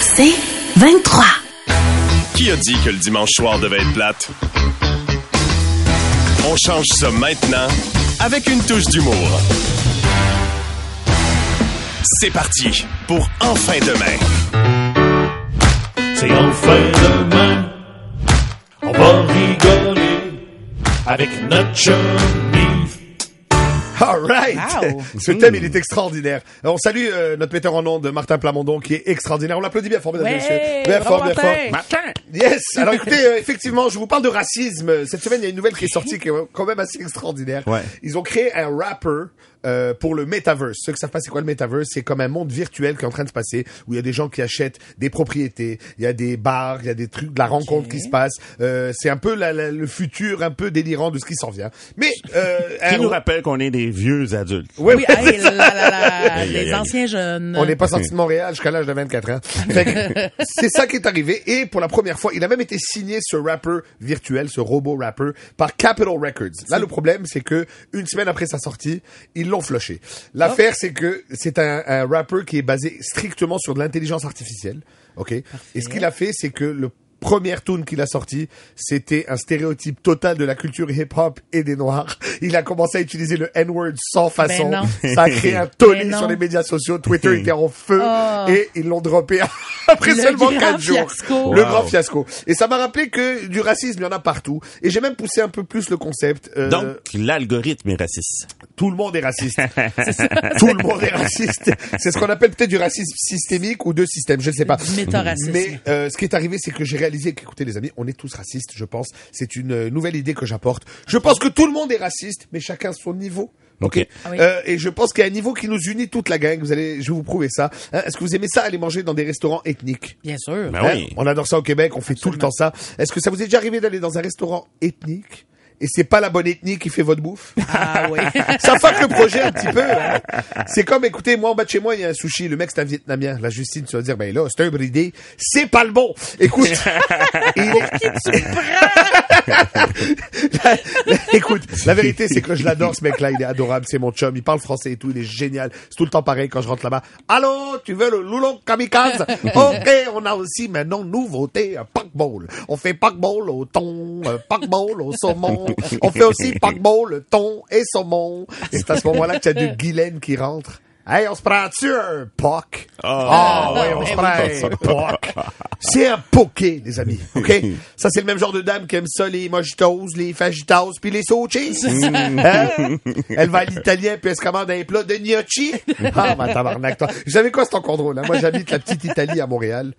C'est 23. Qui a dit que le dimanche soir devait être plate? On change ça maintenant avec une touche d'humour. C'est parti pour Enfin demain. C'est enfin demain. On va rigoler avec notre chemise. All right! Wow. Ce thème, il est extraordinaire. On salue euh, notre metteur en ondes, Martin Plamondon, qui est extraordinaire. On l'applaudit bien fort, mesdames et messieurs. Bien fort, bien Martin. fort. Yes! Alors écoutez, euh, effectivement, je vous parle de racisme. Cette semaine, il y a une nouvelle qui est sortie qui est quand même assez extraordinaire. Ouais. Ils ont créé un rapper euh, pour le metaverse. Ceux qui savent pas c'est quoi le metaverse, c'est comme un monde virtuel qui est en train de se passer, où il y a des gens qui achètent des propriétés, il y a des bars, il y a des trucs, de la rencontre qui se passe. Euh, c'est un peu la- la- le futur un peu délirant de ce qui s'en vient. Mais euh, Qui un- nous rappelle qu'on est des vieux adultes. Ouais, Oui, hey, Aïe, aïe, les aïe. anciens jeunes. On n'est pas sorti de Montréal jusqu'à l'âge de 24 ans. C'est ça qui est arrivé. Et pour la première fois, il a même été signé ce rapper virtuel, ce robot rapper, par Capitol Records. Là, le problème, c'est que une semaine après sa sortie, ils l'ont flushé. L'affaire, c'est que c'est un, un rapper qui est basé strictement sur de l'intelligence artificielle. OK? Et ce qu'il a fait, c'est que le première tune qu'il a sorti, c'était un stéréotype total de la culture hip-hop et des Noirs. Il a commencé à utiliser le N-word sans façon. non. Ça a créé un tollé Ben sur les médias sociaux. Twitter était en feu Oh. et ils l'ont droppé après Le seulement grand 4 jours. fiasco. Le Wow. grand fiasco. Et ça m'a rappelé que du racisme, il y en a partout. Et j'ai même poussé un peu plus le concept. euh, Donc, l'algorithme est raciste. tout le monde est raciste. tout le monde est raciste. C'est ce qu'on appelle peut-être du racisme systémique ou de système, je ne sais pas. Méta-racisme. Mais euh, ce qui est arrivé, c'est que j'ai réalisé qu'écoutez les amis, on est tous racistes, je pense. C'est une euh, nouvelle idée que j'apporte. Je pense que tout le monde est raciste, mais chacun à son niveau. Ok. Ah oui. Euh, et je pense qu'il y a un niveau qui nous unit toute la gang. Vous allez, je vais vous prouver ça. Hein, Est-ce que vous aimez ça aller manger dans des restaurants ethniques? Bien sûr. Ben Hein, oui. On adore ça au Québec, on fait tout le temps ça. Est-ce que ça vous est déjà arrivé d'aller dans un restaurant ethnique? Et c'est pas la bonne ethnie qui fait votre bouffe Ah oui. ça fuck le projet un petit peu. hein. C'est comme, écoutez, moi, en bas de chez moi, il y a un sushi. Le mec, c'est un Vietnamien. La Justine, tu vas dire, ben là, c'est un bridé. C'est pas le bon. Écoute. La- la- Écoute, la vérité, c'est que je l'adore, ce mec-là. Il est adorable. C'est mon chum. Il parle français et tout. Il est génial. C'est tout le temps pareil quand je rentre là-bas. Allô, tu veux le loulon kamikaze? OK, on a aussi maintenant nouveauté, un packball. On fait packball au thon, un packball au saumon. On fait aussi packball, thon et saumon. C'est à ce moment-là que tu as deux Guylaine qui rentrent. Hey, on se prend-tu un poc? Ah, ouais, on se prend un poc. C'est un poké, les amis. OK? Ça, c'est le même genre de dame qui aime ça, les mojitos, les fajitas, puis les sauchis. Hein? Elle va à l'italien, puis elle se commande un plat de gnocchi. Ah, ma tabarnak, toi. Vous savez quoi, c'est encore drôle, hein? Moi, j'habite la petite Italie à Montréal.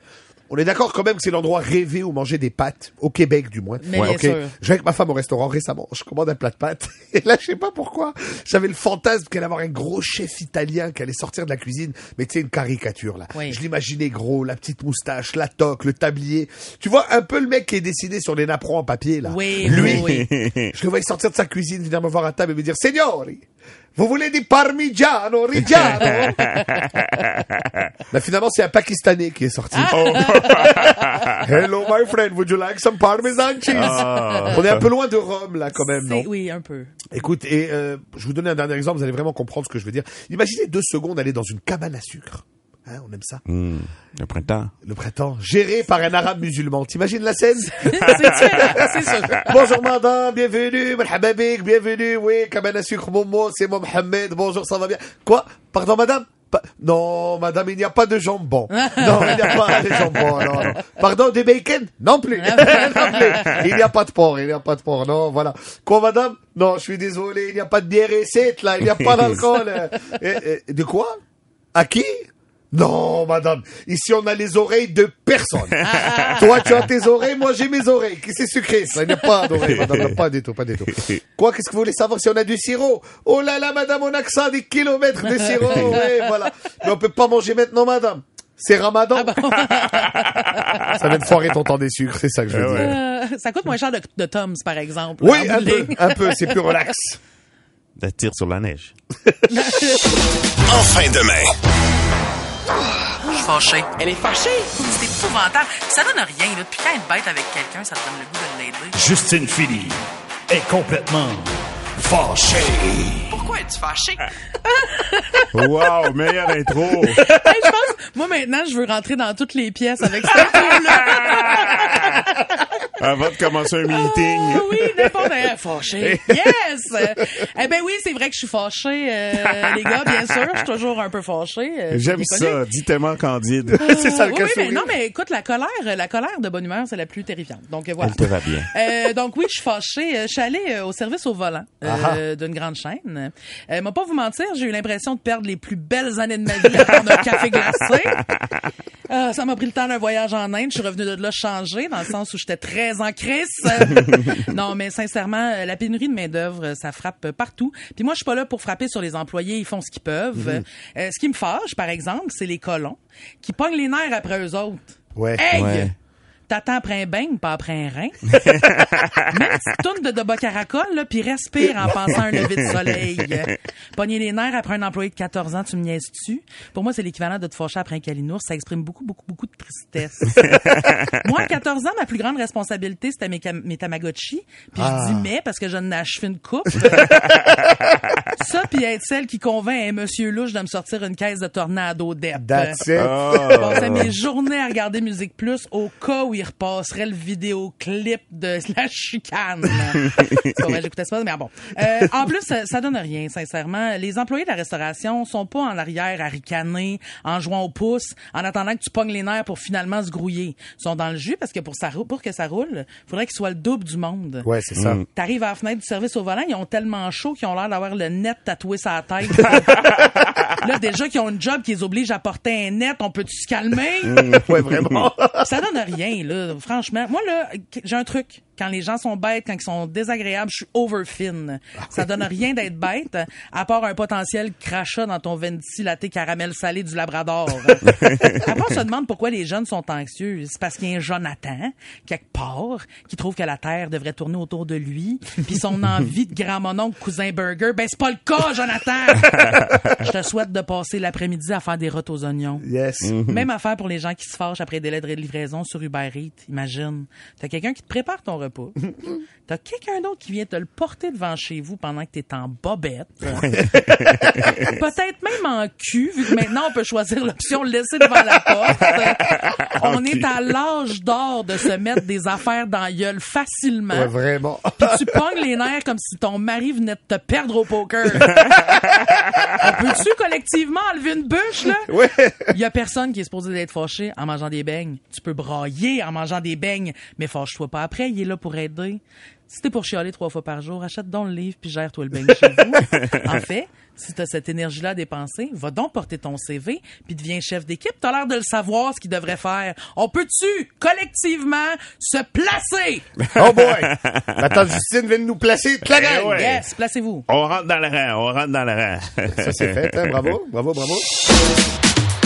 On est d'accord quand même que c'est l'endroit rêvé où manger des pâtes, au Québec du moins. Mais bien ok. sûr. Je vais avec ma femme au restaurant récemment, je commande un plat de pâtes, et là, je sais pas pourquoi, j'avais le fantasme qu'elle allait avoir un gros chef italien qui allait sortir de la cuisine, mais tu sais, une caricature, là. Oui. Je l'imaginais gros, la petite moustache, la toque, le tablier. Tu vois, un peu le mec qui est dessiné sur les napperons en papier, là. Oui, Lui, oui, je le voyais sortir de sa cuisine, venir me voir à table et me dire, Signori, vous voulez des parmigiano reggiano? Ben, finalement, c'est un Pakistanais qui est sorti. Hello, my friend, would you like some parmesan cheese? On est un peu loin de Rome, là, quand même, non? Oui, un peu. Écoute, et euh, je vais vous donner un dernier exemple, vous allez vraiment comprendre ce que je veux dire. Imaginez deux secondes aller dans une cabane à sucre. Hein, on aime ça. Hmm, le printemps. Le printemps, géré par un arabe musulman. T'imagines la scène? C'est sûr, c'est sûr. Bonjour madame, bienvenue, bienvenue, oui, cabane à sucre, Momo, c'est moi Mohamed, bonjour, ça va bien? Quoi? Pardon madame? Pa- non, madame, il n'y a pas de jambon. Non, il n'y a pas de jambon, non, non. Pardon, des bacon? Non plus. non plus. Il n'y a pas de porc, il n'y a pas de porc, non, voilà. Quoi, madame? Non, je suis désolé, il n'y a pas de bière recette, là, il n'y a pas d'alcool. De quoi? À qui? Non, madame. Ici, on a les oreilles de personne. Toi, tu as tes oreilles, moi, j'ai mes oreilles. Qui c'est sucré, ça? Il n'y a pas d'oreilles, madame. Non, Pas du tout, pas du tout. Quoi, qu'est-ce que vous voulez savoir si on a du sirop? Oh là là, madame, on a que ça, des kilomètres de sirop. Ouais, voilà. Mais on peut pas manger maintenant, madame. C'est Ramadan. Ah bon? Ça vient de foirer ton temps des sucres, c'est ça que je veux ouais. dire. Euh, ça coûte moins cher de, de Tom's, par exemple. Oui, un peu, un peu, c'est plus relax. De tir sur la neige. En fin de main. Je suis fâchée. Elle est fâchée? C'est épouvantable. Ça donne rien, là. Puis quand être bête avec quelqu'un, ça te donne le goût de l'aider. Justine Philly est complètement fâchée. Pourquoi es-tu fâchée? Wow, meilleure intro. Hey, je pense, moi maintenant, je veux rentrer dans toutes les pièces avec cette intro-là. Avant de commencer un meeting. Ah oui, n'importe quoi. Fâché. Yes! eh ben oui, c'est vrai que je suis fâchée, euh, les gars, bien sûr. Je suis toujours un peu fâchée. euh, J'aime ça. Dis tellement candide. c'est ça le Oui, mais non, mais écoute, la colère, la colère de bonne humeur, c'est la plus terrifiante. Donc euh, voilà. Elle te va bien. Euh, donc oui, je suis fâchée. Je suis allée au service au volant euh, d'une grande chaîne. Euh, m'a pas vous mentir, j'ai eu l'impression de perdre les plus belles années de ma vie à prendre un café glacé. Ça m'a pris le temps d'un voyage en Inde. Je suis revenue de là changée, dans le sens où j'étais très en crise. non, mais sincèrement, euh, la pénurie de main d'œuvre, ça frappe partout. Puis moi, je suis pas là pour frapper sur les employés. Ils font ce qu'ils peuvent. Euh, ce qui me fâche, par exemple, c'est les colons qui pognent les nerfs après eux autres. Ouais. Hey! Ouais. T'attends après un beigne, pas après un rein? Même petite tourne de Doba Caracol, là, puis respire en pensant à un lever de soleil. Pogner les nerfs après un employé de 14 ans, tu me niaises-tu? Pour moi, c'est l'équivalent de te fâcher après un calinours. Ça exprime beaucoup, beaucoup, beaucoup de tristesse. moi, à 14 ans, ma plus grande responsabilité, c'était mes, Tamagotchi. Puis je dis mais parce que je n'ai achevé une coupe. Ça, puis être celle qui convainc un monsieur louche de me sortir une caisse de tornado d'EP. That's it. Je passais mes journées à regarder Musique Plus au cas où il repasserait le vidéoclip de la chicane. Vrai, j'écoutais ça, mais bon. Euh, en plus, ça, ça donne rien, sincèrement. Les employés de la restauration sont pas en arrière à ricaner, en jouant au pouce, en attendant que tu pognes les nerfs pour finalement se grouiller. Ils sont dans le jus parce que pour, ça, rou- pour que ça roule, faudrait qu'ils soient le double du monde. Ouais, c'est ça. T'arrives à la fenêtre du service au volant, ils ont tellement chaud qu'ils ont l'air d'avoir le net tatoué sur la tête. là, déjà qu'ils ont une job qui les oblige à porter un net, on peut-tu se calmer? Ouais, vraiment. Ça donne rien, là. Franchement, moi, là, j'ai un truc. Quand les gens sont bêtes, quand ils sont désagréables, je suis overfin. Ça donne rien d'être bête, à part un potentiel crachat dans ton venti latte caramel salé du Labrador. Après, on se demande pourquoi les jeunes sont anxieux. C'est parce qu'il y a un Jonathan, quelque part, qui trouve que la Terre devrait tourner autour de lui, puis son envie de grand mononcle cousin burger, ben c'est pas le cas, Jonathan! Je te souhaite de passer l'après-midi à faire des rottes aux oignons. Yes. Même affaire pour les gens qui se fâchent après des délais de livraison sur Uber Imagine. T'as quelqu'un qui te prépare ton repas. T'as quelqu'un d'autre qui vient te le porter devant chez vous pendant que t'es en bobette. Peut-être même en cul, vu que maintenant on peut choisir l'option laisser devant la porte. On est à l'âge d'or de se mettre des affaires dans la gueule facilement. Ouais, vraiment. Puis tu pognes les nerfs comme si ton mari venait de te perdre au poker. On peut-tu collectivement enlever une bûche, là? Ouais. Il y a personne qui est supposé d'être fâché en mangeant des beignes. Tu peux brailler en mangeant des beignes, mais fâche-toi pas après, il est là pour aider. Si t'es pour chialer trois fois par jour, achète donc le livre puis gère-toi le beigne chez vous. En fait, si t'as cette énergie-là à dépenser, va donc porter ton CV puis deviens chef d'équipe. T'as l'air de le savoir ce qu'il devrait faire. On peut-tu collectivement se placer? Oh boy. Attends, Justine vient de nous placer toute la gang. Eh ouais. Yes, placez-vous. On rentre dans le rang, on rentre dans le rang. Ça, c'est fait, hein. Bravo, bravo, bravo.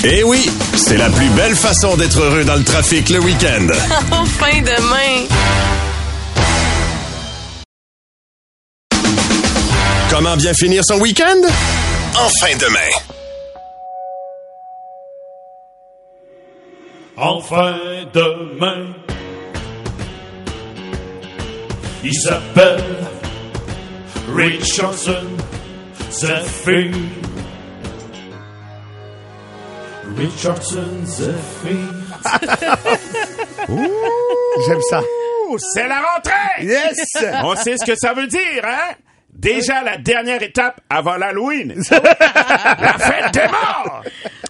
Eh oui, c'est la plus belle façon d'être heureux dans le trafic le week-end. Enfin demain. Comment bien finir son week-end? En fin de main. Enfin demain. Il s'appelle Richardson Zephyr. Richardson Zephyr. J'aime ça. C'est la rentrée! Yes. On sait ce que ça veut dire, hein? Déjà la dernière étape avant l'Halloween. la fête des morts!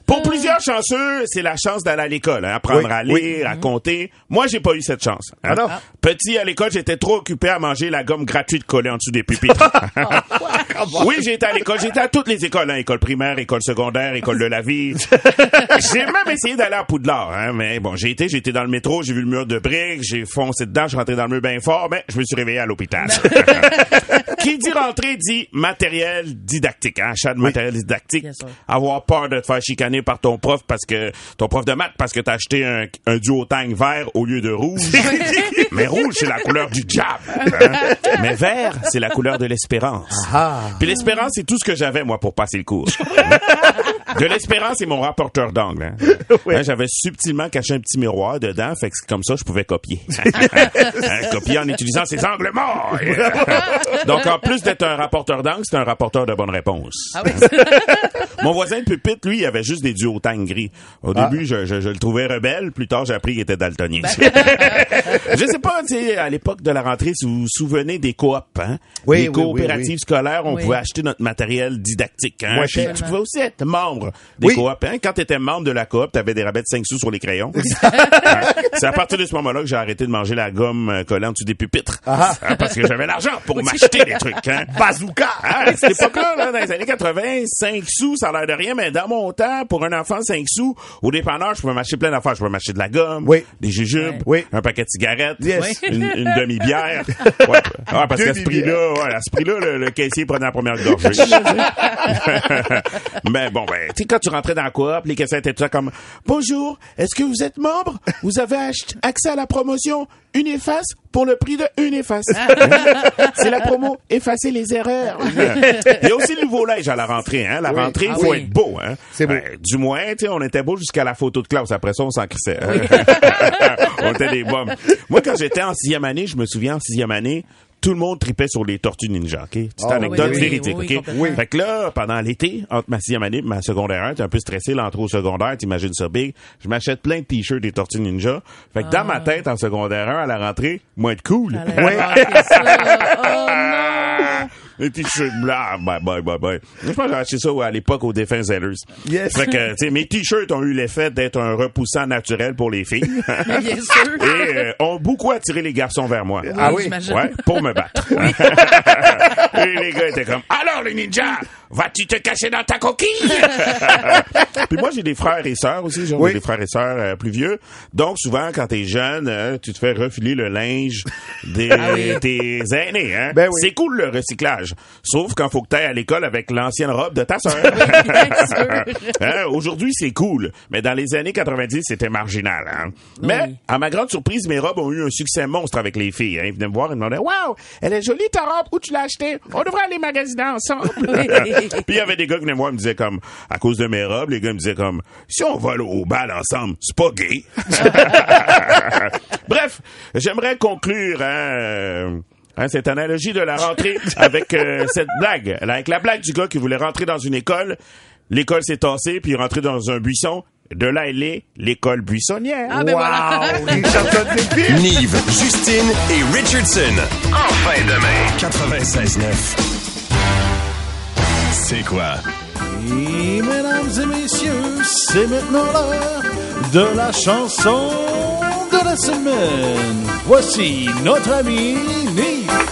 Pour plusieurs chanceux, c'est la chance d'aller à l'école, hein, apprendre Oui, à lire, oui. à compter. Moi, j'ai pas eu cette chance. hein? Ah? Petit à l'école, j'étais trop occupé à manger la gomme gratuite collée en dessous des pupitres. Oui, j'ai été à l'école. J'ai été à toutes les écoles, hein. École primaire, école secondaire, école de la vie. j'ai même essayé d'aller à Poudlard, hein. Mais bon, j'ai été, j'ai été dans le métro, j'ai vu le mur de briques, j'ai foncé dedans, je suis rentré dans le mur bien fort, mais je me suis réveillé à l'hôpital. Qui dit rentrer dit matériel didactique, hein. Achat de matériel didactique. Avoir peur de te faire chicaner par ton prof parce que, ton prof de maths parce que t'as acheté un, un duotang vert au lieu de rouge. mais rouge, c'est la couleur du diable. hein. Mais vert, c'est la couleur de l'espérance. Ah. Puis l'espérance, c'est tout ce que j'avais, moi, pour passer le cours. De l'espérance, c'est mon rapporteur d'angle. Hein. Hein, J'avais subtilement caché un petit miroir dedans, fait que comme ça, je pouvais copier. Hein, copier en utilisant ses angles morts. Donc, en plus d'être un rapporteur d'angle, c'est un rapporteur de bonnes réponses. Ah oui. Mon voisin de pupitre, lui, il avait juste des duotangs gris. Au début, je, je- je le trouvais rebelle. Plus tard, j'ai appris qu'il était daltonien. je sais pas, tu sais, à l'époque de la rentrée, si vous vous souvenez des coops, hein? Oui, les oui, coopératives oui, oui. scolaires, on Oui. pouvait acheter notre matériel didactique. Hein? Puis tu pouvais aussi être membre des Oui. coops. Hein? Quand tu étais membre de la coop, tu avais des rabais de 5 sous sur les crayons. C'est à partir de ce moment-là que j'ai arrêté de manger la gomme euh, collée en dessous des pupitres. Ah. Hein, parce que j'avais l'argent pour m'acheter des trucs. Hein? Bazooka! Ah, à cette époque-là, là, dans les années 80, 5 sous, ça a l'air de rien, mais dans mon temps, pour un enfant, 5 sous, au dépanneur, je pouvais m'acheter plein d'affaires. Je pouvais m'acheter de la gomme, Oui. des jujubes, Oui. un paquet de cigarettes, Yes. une, une demi-bière. Ouais. Ah, parce qu'à ce prix-là, ouais, à ce prix-là, le, le caissier prenait la première gorgée. mais bon, ben, tu sais, quand tu rentrais dans la coop, les caissiers étaient tout ça comme, bonjour, est-ce que vous êtes membre? Vous avez accès à la promotion Uniface pour le prix de Uniface. C'est la promo effacer les erreurs. Il y a aussi le nouveau linge à la rentrée. Hein? La Oui. rentrée, il Ah faut oui. être beau. Hein? C'est beau. Ben, du moins, tu sais, on était beau jusqu'à la photo de classe. Après ça, on s'en crissait. hein? on était des bombes. Moi, quand j'étais en sixième année, je me souviens, en sixième année, tout le monde tripait sur les tortues ninja, OK? C'est Ah, anecdote oui, oui, véridique, oui, oui, OK? complètement. Fait que là, pendant l'été, entre ma sixième année et ma secondaire 1, t'es un peu stressé, l'entrée au secondaire, t'imagines ça big. Je m'achète plein de t-shirts des tortues ninja. Fait que dans ma tête, en secondaire 1, à la rentrée, moi, être cool. Ça. Oh non! Les t-shirts blancs, bye bye bye bye. Je pense que j'ai acheté ça à l'époque au Defense Sellers. Yes. Fait que, tu sais, mes t-shirts ont eu l'effet d'être un repoussant naturel pour les filles. Bien sûr. Et euh, ont beaucoup attiré les garçons vers moi. Ah oui? Ouais, pour me battre. Et les gars étaient comme, alors les ninjas, vas-tu te cacher dans ta coquille? Puis moi, j'ai des frères et sœurs aussi, j'ai Oui. des frères et sœurs euh, plus vieux. Donc, souvent, quand t'es jeune, euh, tu te fais refiler le linge des Ah oui. tes aînés. Hein? Ben oui. C'est cool le recyclage. Sauf quand faut que t'ailles à l'école avec l'ancienne robe de ta sœur. Hein, Aujourd'hui, c'est cool, mais dans les années 90, c'était marginal. Hein? Mais, à ma grande surprise, mes robes ont eu un succès monstre avec les filles. Hein? Ils venaient me voir et me demandaient « Wow, elle est jolie ta robe, où tu l'as achetée? On devrait aller magasiner ensemble. Puis il y avait des gars qui venaient me voir et me disaient comme, à cause de mes robes, les gars me disaient comme, si on va au bal ensemble, c'est pas gay. Bref, j'aimerais conclure, hein, hein, cette analogie de la rentrée avec euh, cette blague, avec la blague du gars qui voulait rentrer dans une école. L'école s'est tassée, puis il est rentré dans un buisson. De là, elle est l'école buissonnière. Ah, ben. Wow! Nive, Justine et Richardson. En fin demain. 96.9. C'est quoi? Et mesdames et messieurs, c'est maintenant l'heure de la chanson Voici notre ami Nive.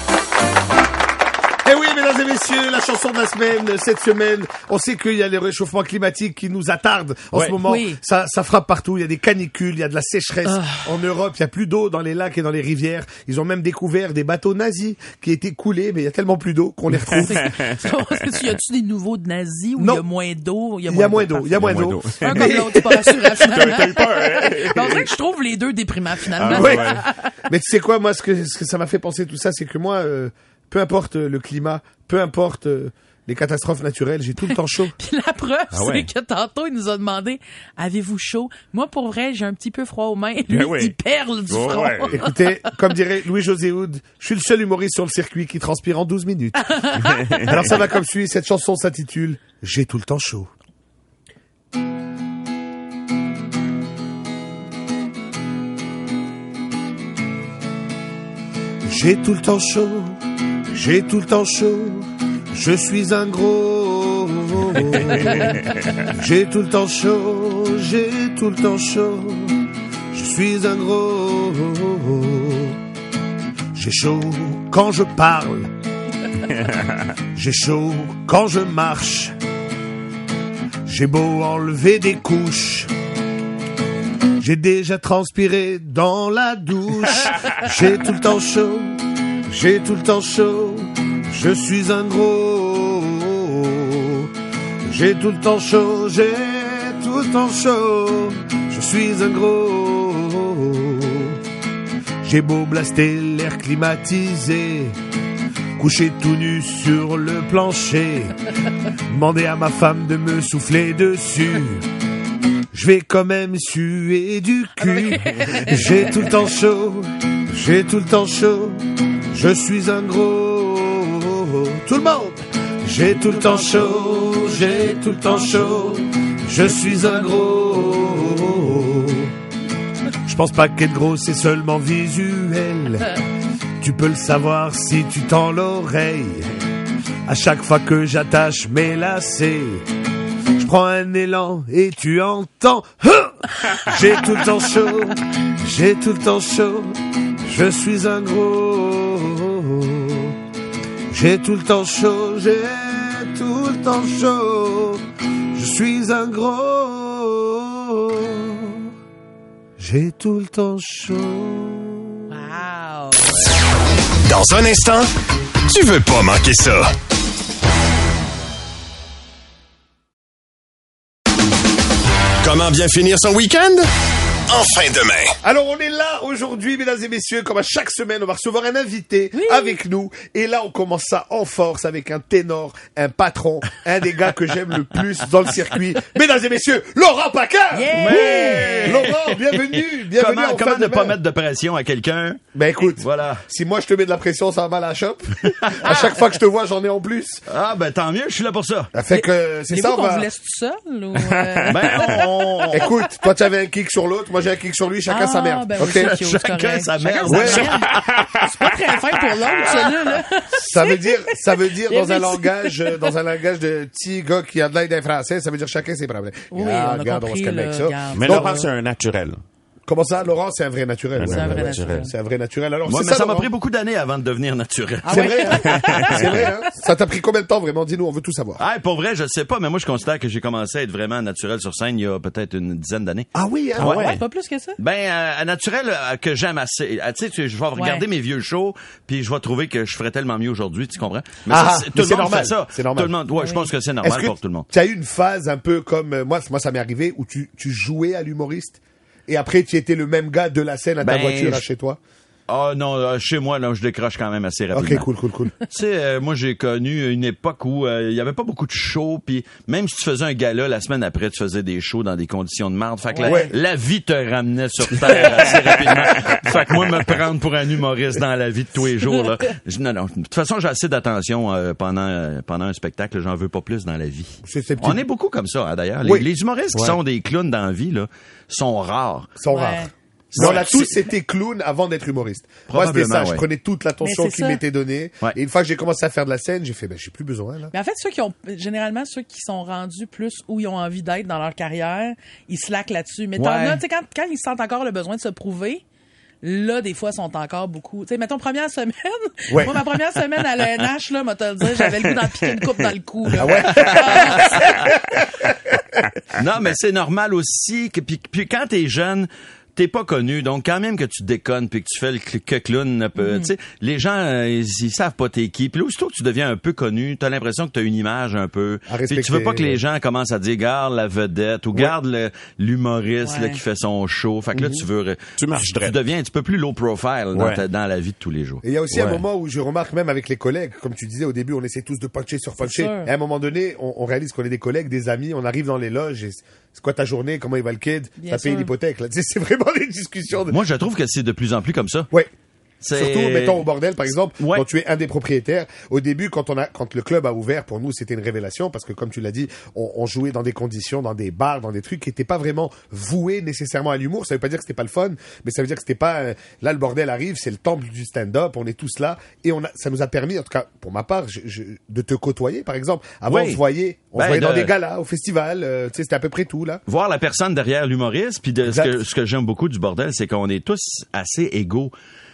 Messieurs, la chanson de la semaine, cette semaine, on sait qu'il y a les réchauffements climatiques qui nous attardent en Ouais. ce moment. Oui. Ça, ça frappe partout. Il y a des canicules, il y a de la sécheresse. En Europe, il y a plus d'eau dans les lacs et dans les rivières. Ils ont même découvert des bateaux nazis qui étaient coulés, mais il y a tellement plus d'eau qu'on les retrouve. y a-tu des nouveaux de nazis où il y a moins d'eau? Il y a moins d'eau, il y a moins d'eau. Un comme l'autre, pas rassurant finalement. T'as eu peur, hein? Mais on dirait que je trouve les deux déprimants finalement. Ah, ouais. Mais tu sais quoi, moi, ce que, ce que ça m'a fait penser tout ça, c'est que moi, euh, peu importe euh, le climat, peu importe euh, les catastrophes naturelles, j'ai tout le temps chaud. Puis la preuve, Ah ouais. c'est que tantôt, il nous a demandé Avez-vous chaud? Moi, pour vrai, j'ai un petit peu froid aux mains. Lui, Ben oui. il perle du Ouais, front. ouais. Écoutez, comme dirait Louis-José Houd, je suis le seul humoriste sur le circuit qui transpire en 12 minutes. Alors ça va comme suit, cette chanson s'intitule J'ai tout le temps chaud. J'ai tout le temps chaud, j'ai tout le temps chaud, je suis un gros. J'ai tout le temps chaud, j'ai tout le temps chaud, je suis un gros. J'ai chaud quand je parle, J'ai chaud quand je marche. J'ai beau enlever des couches. J'ai déjà transpiré dans la douche. J'ai tout le temps chaud. J'ai tout le temps chaud. Je suis un gros. J'ai tout le temps chaud. J'ai tout le temps chaud. Je suis un gros. J'ai beau blaster l'air climatisé. Couché tout nu sur le plancher. Demander à ma femme de me souffler dessus. Je vais quand même suer du cul. J'ai tout le temps chaud. J'ai tout le temps chaud. Je suis un gros. Tout le monde. J'ai tout le temps chaud. J'ai tout le temps chaud. Je suis un gros. Je pense pas qu'être gros c'est seulement visuel. Tu peux le savoir si tu tends l'oreille. À chaque fois que j'attache mes lacets, je prends un élan et tu entends. J'ai tout le temps chaud, j'ai tout le temps chaud. Je suis un gros. J'ai tout le temps chaud, j'ai tout le temps chaud. Je suis un gros. J'ai tout le temps chaud. Wow. Dans un instant, tu veux pas manquer ça. Comment bien finir son week-end? En fin de main. Alors on est là aujourd'hui, mesdames et messieurs, comme à chaque semaine, on va recevoir un invité avec nous. Et là, on commence ça en force avec un ténor, un patron, un des gars que j'aime le plus dans le circuit. Mesdames et messieurs, Laurent Paquin Yeah! Ouais! Laurent, bienvenue, bienvenue Comment, en comment fin ne pas mettre de pression à quelqu'un? Ben écoute, Voilà. si moi je te mets de la pression, ça va mal à la chope. à chaque fois que je te vois, j'en ai en plus. Ah, ben tant mieux, je suis là pour ça. Ça fait que c'est ça, Voulez-vous on va... vous laisse tout seul ou euh... Ben, on... on- Écoute, toi tu avais un kick sur l'autre, moi j'ai un kick sur lui, chacun Ah, sa merde. ben oui, ok c'est cute, c'est Chacun sa merde. Ouais. C'est pas très fin pour l'autre, celui-là. Là. Ça veut dire, ça veut dire dans un langage, dans un langage de petit gars qui a de l'aide d'un français, ça veut dire chacun ses problèmes. Oui, Ah, on a regarde, compris, se calmer là, avec ça. regarde. Mais Donc, Laurent, c'est un naturel. Comment ça, Laurent, c'est un vrai naturel. C'est ouais, un ouais, vrai ouais. naturel. C'est un vrai naturel. Alors, Ouais, c'est mais ça, ça m'a pris beaucoup d'années avant de devenir naturel. C'est vrai, hein? C'est vrai, hein? Ça t'a pris combien de temps, vraiment? Dis-nous, on veut tout savoir. Ah, pour vrai, je sais pas, mais moi, je considère que j'ai commencé à être vraiment naturel sur scène il y a peut-être une dizaine d'années. Ah oui, hein? Ouais, pas plus que ça? Ben, euh, naturel euh, que j'aime assez. Ah, tu sais, tu- je vais regarder Ouais. mes vieux shows, puis je vais trouver que je ferais tellement mieux aujourd'hui, tu comprends? Mais Ah, ça, tout le monde normal, fait ça. c'est normal. Tout le monde, ouais, je pense que c'est normal que pour tout le monde. tu as eu une phase un peu comme, euh, moi, moi, ça m'est arrivé où tu, tu jouais à l'humoriste et après tu étais le même gars de la scène à ta Ben, voiture à je- chez toi? Ah non, euh, chez moi, là, je décroche quand même assez rapidement. Ok, cool, cool, cool. Tu sais, euh, moi j'ai connu une époque où euh, il y avait pas beaucoup de shows, puis même si tu faisais un gala, la semaine après, tu faisais des shows dans des conditions de merde. Fait que la- Ouais. la, vie te ramenait sur terre assez rapidement. Fait que moi, me prendre pour un humoriste dans la vie de tous les jours, là, je- non, non. De toute façon, j'ai assez d'attention euh, pendant euh, pendant un spectacle. J'en veux pas plus dans la vie. C'est ces petits- On est beaucoup comme ça, hein, d'ailleurs. Oui. Les, les humoristes qui sont des clowns dans la vie, là, sont rares. Ils sont Ouais. rares. Mais on a Ouais. tous été clowns avant d'être humoristes. Moi, c'était ça. Je ouais. prenais toute l'attention qui m'était donnée. Ouais. Et une fois que j'ai commencé à faire de la scène, j'ai fait, ben, j'ai plus besoin, là. Mais en fait, ceux qui ont, généralement, ceux qui sont rendus plus où ils ont envie d'être dans leur carrière, ils slackent là-dessus. Mais t'en Ouais. as, tu sais, quand, quand ils sentent encore le besoin de se prouver, là, des fois, sont encore beaucoup. Tu sais, mettons, première semaine. Ouais. Moi, ma première semaine à l'ENH, là, moi, te le dire, j'avais le goût d'en piquer une coupe dans le cou, là. Non, mais c'est normal aussi que puis, puis quand t'es jeune, t'es pas connu, donc quand même que tu déconnes puis que tu fais le que clown, un Mm. peu, tu sais, les gens euh, ils, ils savent pas t'es qui. Puis là, aussitôt que tu deviens un peu connu, t'as l'impression que t'as une image un peu. Puis tu veux pas que les ouais. gens commencent à dire garde la vedette ou garde le- l'humoriste là Ouais. qui fait son show. Fait que là, tu veux. Tu marches tu drette. deviens un petit peu plus low profile dans, Ouais. ta- dans la vie de tous les jours. Et il y a aussi un Ouais. moment où je remarque même avec les collègues, comme tu disais au début, on essaie tous de puncher sur puncher. à un moment donné, on, on réalise qu'on est des collègues, des amis, on arrive dans les loges et c'est quoi ta journée, comment il va le kid, Bien t'as payé l'hypothèque, là. C'est vraiment des discussions de... Moi, je trouve que c'est de plus en plus comme ça. Ouais. Surtout, mettons au bordel, par exemple, Ouais. quand tu es un des propriétaires. Au début, quand on a, quand le club a ouvert, pour nous, c'était une révélation parce que, comme tu l'as dit, on, on jouait dans des conditions, dans des bars, dans des trucs qui n'étaient pas vraiment voués nécessairement à l'humour. Ça veut pas dire que c'était pas le fun, mais ça veut dire que c'était pas. euh, là, le bordel arrive, c'est le temple du stand-up. On est tous là et on a, ça nous a permis, en tout cas pour ma part, je- je- de te côtoyer, par exemple. Avant, Oui. on se voyait, on Ben, se voyait dans de- des galas, au festival. euh, tu sais, c'était à peu près tout là. voir la personne derrière l'humoriste puis de ce que, ce que j'aime beaucoup du bordel c'est qu'on est tous assez égaux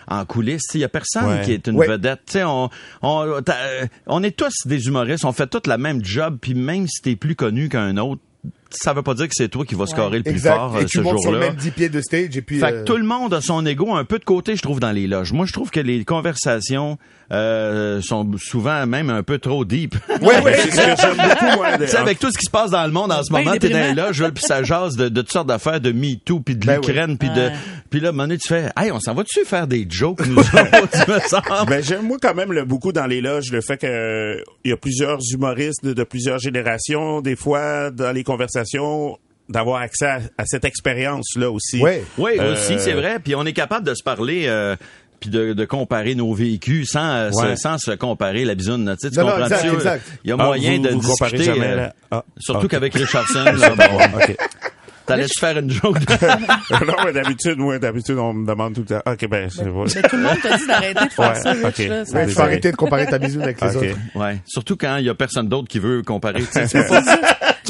en coulisses. Il y a personne Ouais. qui est une Ouais. vedette. On, on, euh, on est tous des humoristes. On fait tous la même job. Puis même si t'es plus connu qu'un autre, ça veut pas dire que c'est toi qui vas scorer le plus Exact. fort et euh, tu ce montes sur le jour-là. même 10 pieds de stage et puis. Fait euh, que tout le monde a son ego un peu de côté, je trouve, dans les loges. Moi, je trouve que les conversations euh, sont souvent même un peu trop deep. Ouais, ouais. C'est ce que j'aime beaucoup, moi. de- Tu sais, avec tout ce qui se passe dans le monde en ce Ben moment, t'es dans les loges, puis ça jase de, de toutes sortes d'affaires, de MeToo, puis de Ben l'Ukraine, puis de... Ouais. Puis là, donné, tu fais, hey, on s'en va-tu faire des jokes, nous autres, me semble? Ben, j'aime moi quand même le, beaucoup dans les loges le fait que euh, il y a plusieurs humoristes de, de plusieurs générations, des fois dans les conversations, d'avoir accès à, à cette expérience-là aussi. Ouais. Oui, Euh, aussi, c'est vrai. Puis on est capable de se parler... euh, puis de, de comparer nos vécus sans, euh, Ouais. sans se comparer la bisoune. Tu, sais, Non, exact. Il y a Ah, moyen vous- de vous discuter, jamais, là? Ah, surtout qu'avec Richardson, là, bon, OK. t'allais-tu faire une joke? non, mais d'habitude, moi, d'habitude, on me demande tout le temps. OK, ben, c'est vrai. Mais tout le monde t'a dit d'arrêter de faire Ouais, ça, Rich, ok. là, ça- Ouais, tu Désolé. vas arrêter de comparer ta bisoune avec les OK. autres. Ouais, surtout quand il y a personne d'autre qui veut comparer. Tu, sais, tu peux pas, tu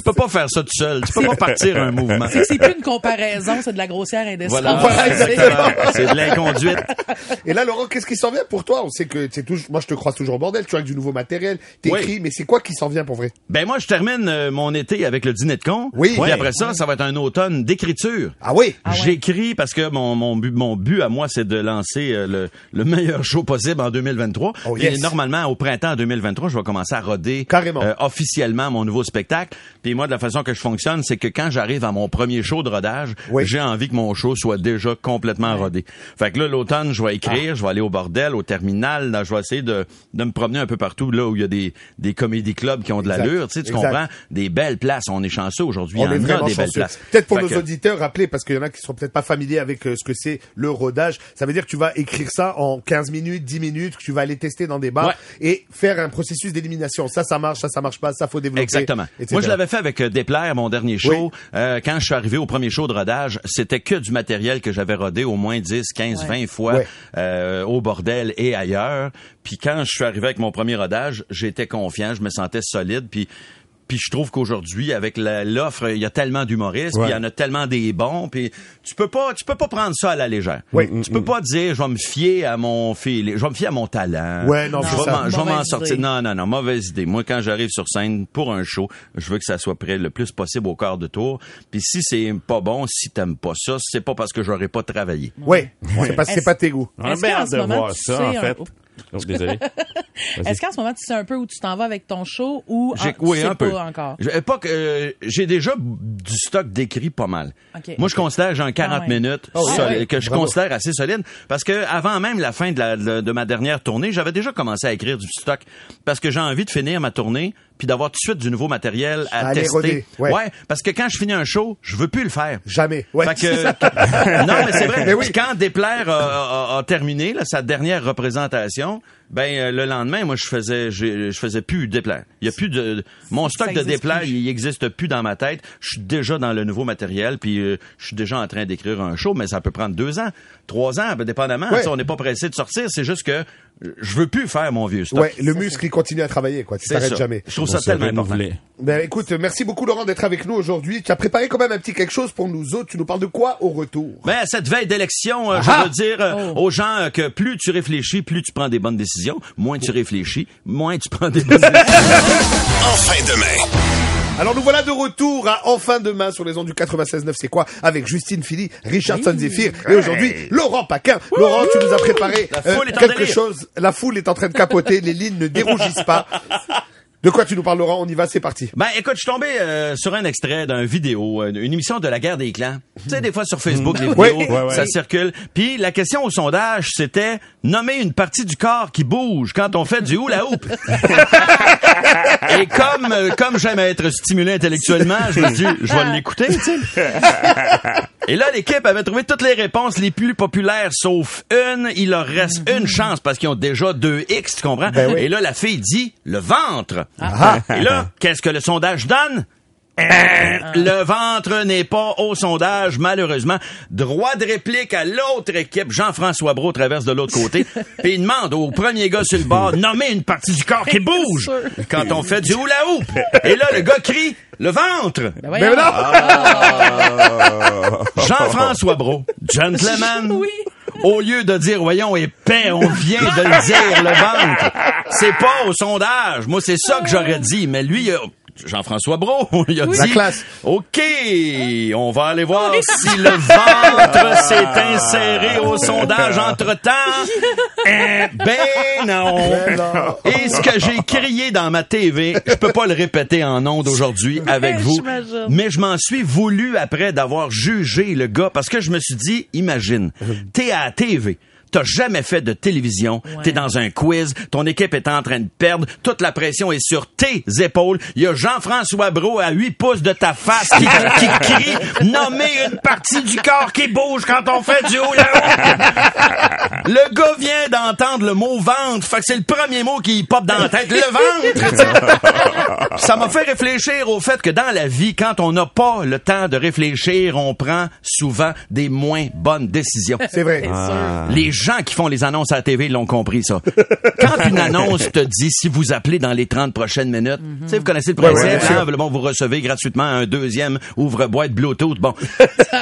peux pas faire ça tout seul. Tu peux pas partir un mouvement. C'est plus une comparaison, c'est de la grossière. Voilà, exactement. C'est de l'inconduite. Et là, Laurent, qu'est-ce qui s'en vient pour toi? On sait que c'est toujours, moi je te croise toujours au bordel, tu as du nouveau matériel, t'écris, Oui. mais c'est quoi qui s'en vient pour vrai? Ben moi, je termine euh, mon été avec le dîner de con. Oui. Puis après ça, ça va être un automne d'écriture. Ah oui? J'écris parce que mon, mon, but, mon but à moi, c'est de lancer euh, le, le meilleur show possible en 2023. Oh, Puis yes. normalement, au printemps 2023, je vais commencer à roder Carrément. euh, officiellement mon nouveau spectacle. Puis moi, de la façon que je fonctionne, c'est que quand j'arrive à mon premier show de rodage, Oui. j'ai envie que mon show soit déjà complètement rodé. Fait que là, l'automne, je vais écrire, je vais aller au bordel, au terminal, là, je vais essayer de, de me promener un peu partout là où il y a des, des comédie clubs qui ont de l'allure. Tu sais, tu comprends? Des belles places. On est chanceux aujourd'hui. On Il y est en a vraiment des belles chanceux. places. Peut-être pour Fait nos que- auditeurs, rappeler, parce qu'il y en a qui sont peut-être pas familiers avec euh, ce que c'est le rodage. Ça veut dire que tu vas écrire ça en 15 minutes, 10 minutes, que tu vas aller tester dans des bars Ouais. et faire un processus d'élimination. Ça, ça marche, ça, ça marche pas, ça faut développer. Exactement. etc. Moi, je l'avais fait avec euh, Déplaire, mon dernier show. Oui. Euh, quand je suis arrivé au premier show de rodage, c'était que du matériel que j'avais rodé au moins 10, 15, 20 fois Ouais. euh, au bordel et ailleurs. Puis quand je suis arrivé avec mon premier rodage, j'étais confiant, je me sentais solide. Puis puis je trouve qu'aujourd'hui, avec l'offre, il y a tellement d'humoristes, puis il y en a tellement des bons, puis tu peux pas, tu peux pas prendre ça à la légère. Oui. Tu peux pas dire, je vais me fier à mon fil, je vais me fier à mon talent. Ouais, non, je c'est vais ça. m'en- je vais m'en Mauvaise sortir. Non, non, non, mauvaise idée. Moi, quand j'arrive sur scène pour un show, je veux que ça soit prêt le plus possible au quart de tour. Puis si c'est pas bon, si t'aimes pas ça, c'est pas parce que j'aurais pas travaillé. Ouais, c'est pas, c'est Est-ce- pas tes goûts. On a bien ce de moment, voir tu ça, en un- fait. Oh, désolé. Est-ce qu'en ce moment, tu sais un peu où tu t'en vas avec ton show ou J'ai, ah, tu sais un peu. pas encore? Je- pas que, euh, j'ai déjà du stock d'écrit pas mal. Moi, je considère que j'ai un 40 Ah ouais. minutes Oh, solide- ouais. que je Bravo. considère assez solide parce que avant même la fin de, la, de, de ma dernière tournée, j'avais déjà commencé à écrire du stock parce que j'ai envie de finir ma tournée puis d'avoir tout de suite du nouveau matériel à, À tester. ouais. parce que quand je finis un show, je veux plus le faire. Jamais. Ouais. Fait que, non, mais c'est vrai. Mais oui. Quand Déplaire a, a- a terminé là, sa dernière représentation, ben euh, le lendemain, moi je faisais, j'ai- je faisais plus Déplaire. Il y a plus de mon stock Ça de Déplaire, plus. il existe plus dans ma tête. Je suis déjà dans le nouveau matériel, puis euh, je suis déjà en train d'écrire un show, mais ça peut prendre deux ans, trois ans, ben, dépendamment. Ouais. Tu sais, On n'est pas pressé de sortir. C'est juste que je veux plus faire mon vieux stock. Ouais, le muscle, il continue à travailler, quoi. Tu t'arrêtes jamais. Je trouve ça tellement important. Ben, écoute, merci beaucoup, Laurent, d'être avec nous aujourd'hui. Tu as préparé quand même un petit quelque chose pour nous autres. Tu nous parles de quoi au retour? Ben, cette veille d'élection, euh, Ah! je veux dire euh, Oh. aux gens euh, que plus tu réfléchis, plus tu prends des bonnes décisions. Moins tu réfléchis, moins tu prends des décisions. Enfin demain. Alors nous voilà de retour à Enfin Demain sur les ondes du 96.9 C'est quoi? Avec Justine Philly, Richardson Zephyr et aujourd'hui Laurent Paquin. Laurent, tu nous as préparé en quelque chose. La foule est en train de capoter, les lignes ne dérougissent pas. De quoi tu nous parles Laurent? On y va, c'est parti. Ben écoute, je suis tombé euh, sur un extrait d'un vidéo, euh, une émission de la guerre des clans. Tu sais, des fois sur Facebook, les vidéos, Oui. Ouais, ouais. ça circule. Puis la question au sondage, c'était nommer une partie du corps qui bouge quand on fait du hula hoop. Et comme euh, comme j'aime être stimulé intellectuellement, je me suis dit, je vais l'écouter, tu sais. Et là, l'équipe avait trouvé toutes les réponses les plus populaires, sauf une. Il leur reste une chance parce qu'ils ont déjà deux X, tu comprends? Ben oui. Et là, la fille dit le ventre. Ah. Et là, qu'est-ce que le sondage donne? Euh, Le ventre n'est pas au sondage, malheureusement. Droit de réplique à l'autre équipe. Jean-François Brault traverse de l'autre côté. Puis il demande au premier gars sur le bord, nommer une partie du corps qui bouge quand on fait du hula hoop. Et là, le gars crie, le ventre. Ben non Jean-François Brault, gentleman, Oui. Au lieu de dire, voyons, épais, on vient de le dire, le ventre. C'est pas au sondage. Moi, c'est ça que j'aurais dit. Mais lui, euh, Jean-François Brault, il a La dit, classe. OK, on va aller voir si le ventre s'est inséré au sondage entre-temps. Eh ben non. Ben non. Et ce que j'ai crié dans ma TV, je peux pas le répéter en ondes aujourd'hui avec vous, mais je m'en suis voulu après d'avoir jugé le gars parce que je me suis dit, imagine, t'es à la TV. T'as jamais fait de télévision. T'es dans un quiz. Ton équipe est en train de perdre. Toute la pression est sur tes épaules. Il y a Jean-François Brault à 8 pouces de ta face qui, qui crie nommer une partie du corps qui bouge quand on fait du hula hoop. Le gars vient d'entendre le mot ventre. Fait que c'est le premier mot qui pop dans la tête. Le ventre! Ça m'a fait réfléchir au fait que dans la vie, quand on n'a pas le temps de réfléchir, on prend souvent des moins bonnes décisions. C'est vrai. Les gens qui font les annonces à la TV l'ont compris, ça. Quand une annonce te dit si vous appelez dans les 30 prochaines minutes, tu sais, vous connaissez le principe, ouais, hein, bon, vous recevez gratuitement un deuxième ouvre-boîte Bluetooth. Bon,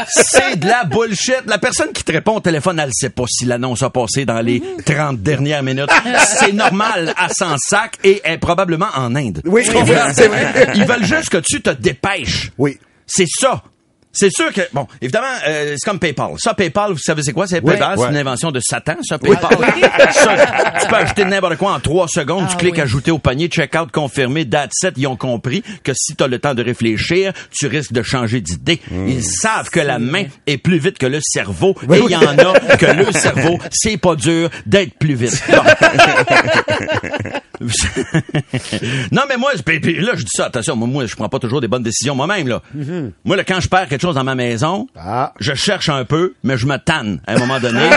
c'est de la bullshit. La personne qui te répond au téléphone, elle sait pas si l'annonce a passé dans les 30 dernières minutes. C'est normal, à 100 sacs et est probablement en Inde. Oui, Tu comprends? Ils veulent juste que tu te dépêches. Oui. C'est ça. C'est sûr que, bon, évidemment, euh, c'est comme PayPal. Ça, PayPal, vous savez c'est quoi? C'est Oui. PayPal, c'est une invention de Satan, ça, PayPal. ça, tu peux acheter n'importe quoi en trois secondes, tu Ah cliques oui. ajouter au panier, check-out confirmé, date 7, ils ont compris que si tu as le temps de réfléchir, tu risques de changer d'idée. Ils savent que la main est plus vite que le cerveau, et il y en a que le cerveau, c'est pas dur d'être plus vite. Bon. non, mais moi, là, je dis ça, attention, moi, je prends pas toujours des bonnes décisions moi-même, là. Moi, là, quand je perds quelque chose dans ma maison, Ah. je cherche un peu, mais je me tanne à un moment donné.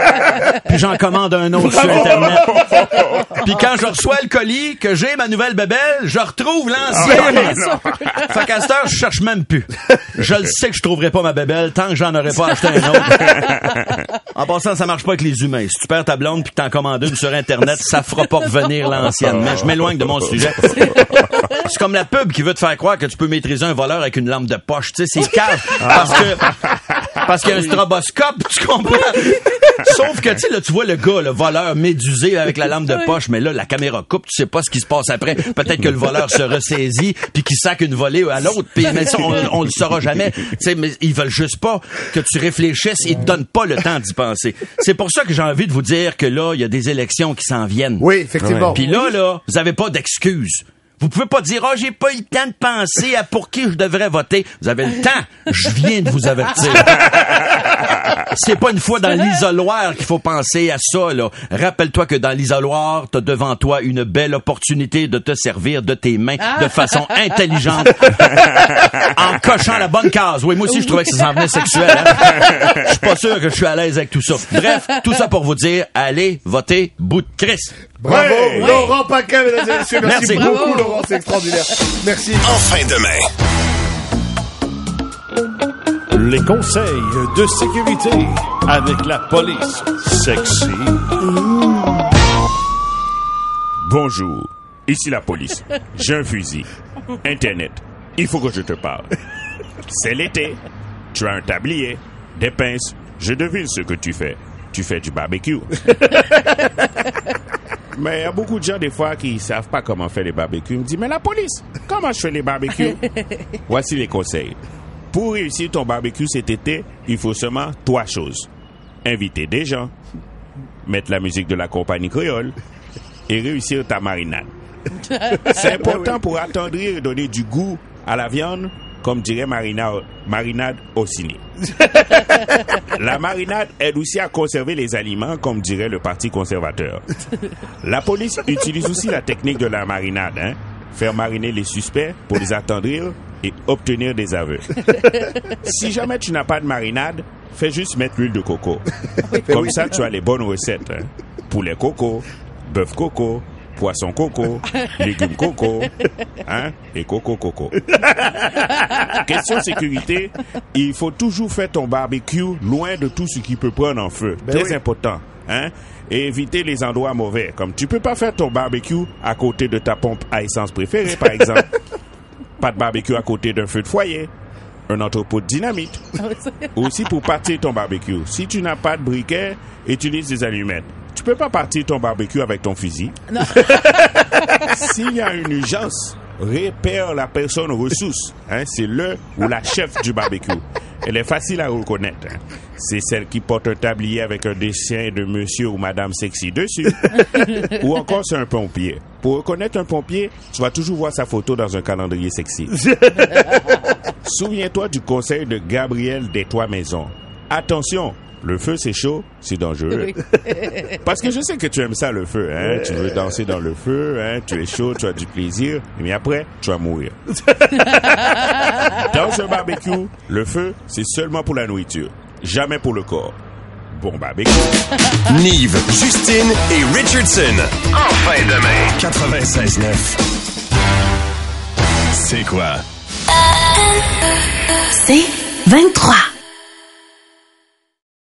puis j'en commande un autre sur Internet. puis quand je reçois le colis, que j'ai ma nouvelle bébelle, je retrouve l'ancienne. fait qu'à cette heure, je cherche même plus. Je le sais que je trouverai pas ma bébelle tant que j'en aurais pas acheté un autre. En passant, ça marche pas avec les humains. Si tu perds ta blonde puis que t'en commandes une sur Internet, ça fera pas revenir l'ancienne. Mais je m'éloigne de mon sujet. C'est comme la pub qui veut te faire croire que tu peux maîtriser un voleur avec une lampe de poche. Tu sais, c'est cave. Parce que, parce qu'il y a un stroboscope, tu comprends? Sauf que, tu sais, là, tu vois le gars, le voleur médusé avec la lampe de poche, mais là, la caméra coupe, tu sais pas ce qui se passe après. Peut-être que le voleur se ressaisit, puis qu'il sac une volée à l'autre, puis mais ça, on, on le saura jamais. Tu sais, mais ils veulent juste pas que tu réfléchisses, ils te donnent pas le temps d'y penser. C'est pour ça que j'ai envie de vous dire que là, il y a des élections qui s'en viennent. Oui, effectivement. Puis là, là, vous avez pas d'excuses. Vous pouvez pas dire, oh, j'ai pas eu le temps de penser à pour qui je devrais voter. Vous avez le temps. Je viens de vous avertir. C'est pas une fois dans l'isoloir qu'il faut penser à ça, là. Rappelle-toi que dans l'isoloir, t'as devant toi une belle opportunité de te servir de tes mains de façon intelligente. en cochant la bonne case. Oui, moi aussi, je trouvais que ça s'en venait sexuel. hein. Je suis pas sûr que je suis à l'aise avec tout ça. Bref, tout ça pour vous dire, allez voter bout de Chris. Bravo, Ouais. Laurent Paquin, mesdames et messieurs. Merci, Merci. beaucoup, Laurent. C'est extraordinaire. Merci. En fin de main. Les conseils de sécurité avec la police sexy. Bonjour, ici la police. J'ai un fusil. Internet. Il faut que je te parle. C'est l'été. Tu as un tablier, des pinces. Je devine ce que tu fais. Tu fais du barbecue. mais il y a beaucoup de gens des fois qui savent pas comment faire les barbecues. Ils me disent, mais la police, comment je fais les barbecues? Voici les conseils. Pour réussir ton barbecue cet été, il faut seulement trois choses. Inviter des gens, mettre la musique de la compagnie créole et réussir ta marinade. C'est important pour attendrir et donner du goût à la viande, comme dirait Marina, marinade au ciné. La marinade aide aussi à conserver les aliments, comme dirait le Parti conservateur. La police utilise aussi la technique de la marinade, hein? faire mariner les suspects pour les attendrir et obtenir des aveux. si jamais tu n'as pas de marinade, fais juste mettre l'huile de coco. Comme ça, tu as les bonnes recettes. hein. Poulet coco, bœuf coco, poisson coco, légumes coco, hein, et coco coco. Question sécurité, il faut toujours faire ton barbecue loin de tout ce qui peut prendre en feu. Ben Très oui. important, hein. Et éviter les endroits mauvais. Comme tu peux pas faire ton barbecue à côté de ta pompe à essence préférée, par exemple. pas de barbecue à côté d'un feu de foyer. Un entrepôt de dynamite. Aussi pour partir ton barbecue. Si tu n'as pas de briquet, utilise des allumettes. Tu peux pas partir ton barbecue avec ton fusil. S'il y a une urgence, repère la personne ressource. Hein, c'est le ou la chef du barbecue. Elle est facile à reconnaître. hein. C'est celle qui porte un tablier avec un dessin de monsieur ou madame sexy dessus. ou encore c'est un pompier. Pour reconnaître un pompier, tu vas toujours voir sa photo dans un calendrier sexy. Souviens-toi du conseil de Gabriel des Trois Maisons. Attention, le feu c'est chaud, c'est dangereux. Oui. Parce que je sais que tu aimes ça le feu, hein. Tu veux danser dans le feu, hein. Tu es chaud, tu as du plaisir, mais après, tu vas mourir. dans un barbecue, le feu, c'est seulement pour la nourriture, jamais pour le corps. Bon barbecue. Nive, Justine et Richardson. Enfin demain. 96.9. C'est quoi? C'est 23.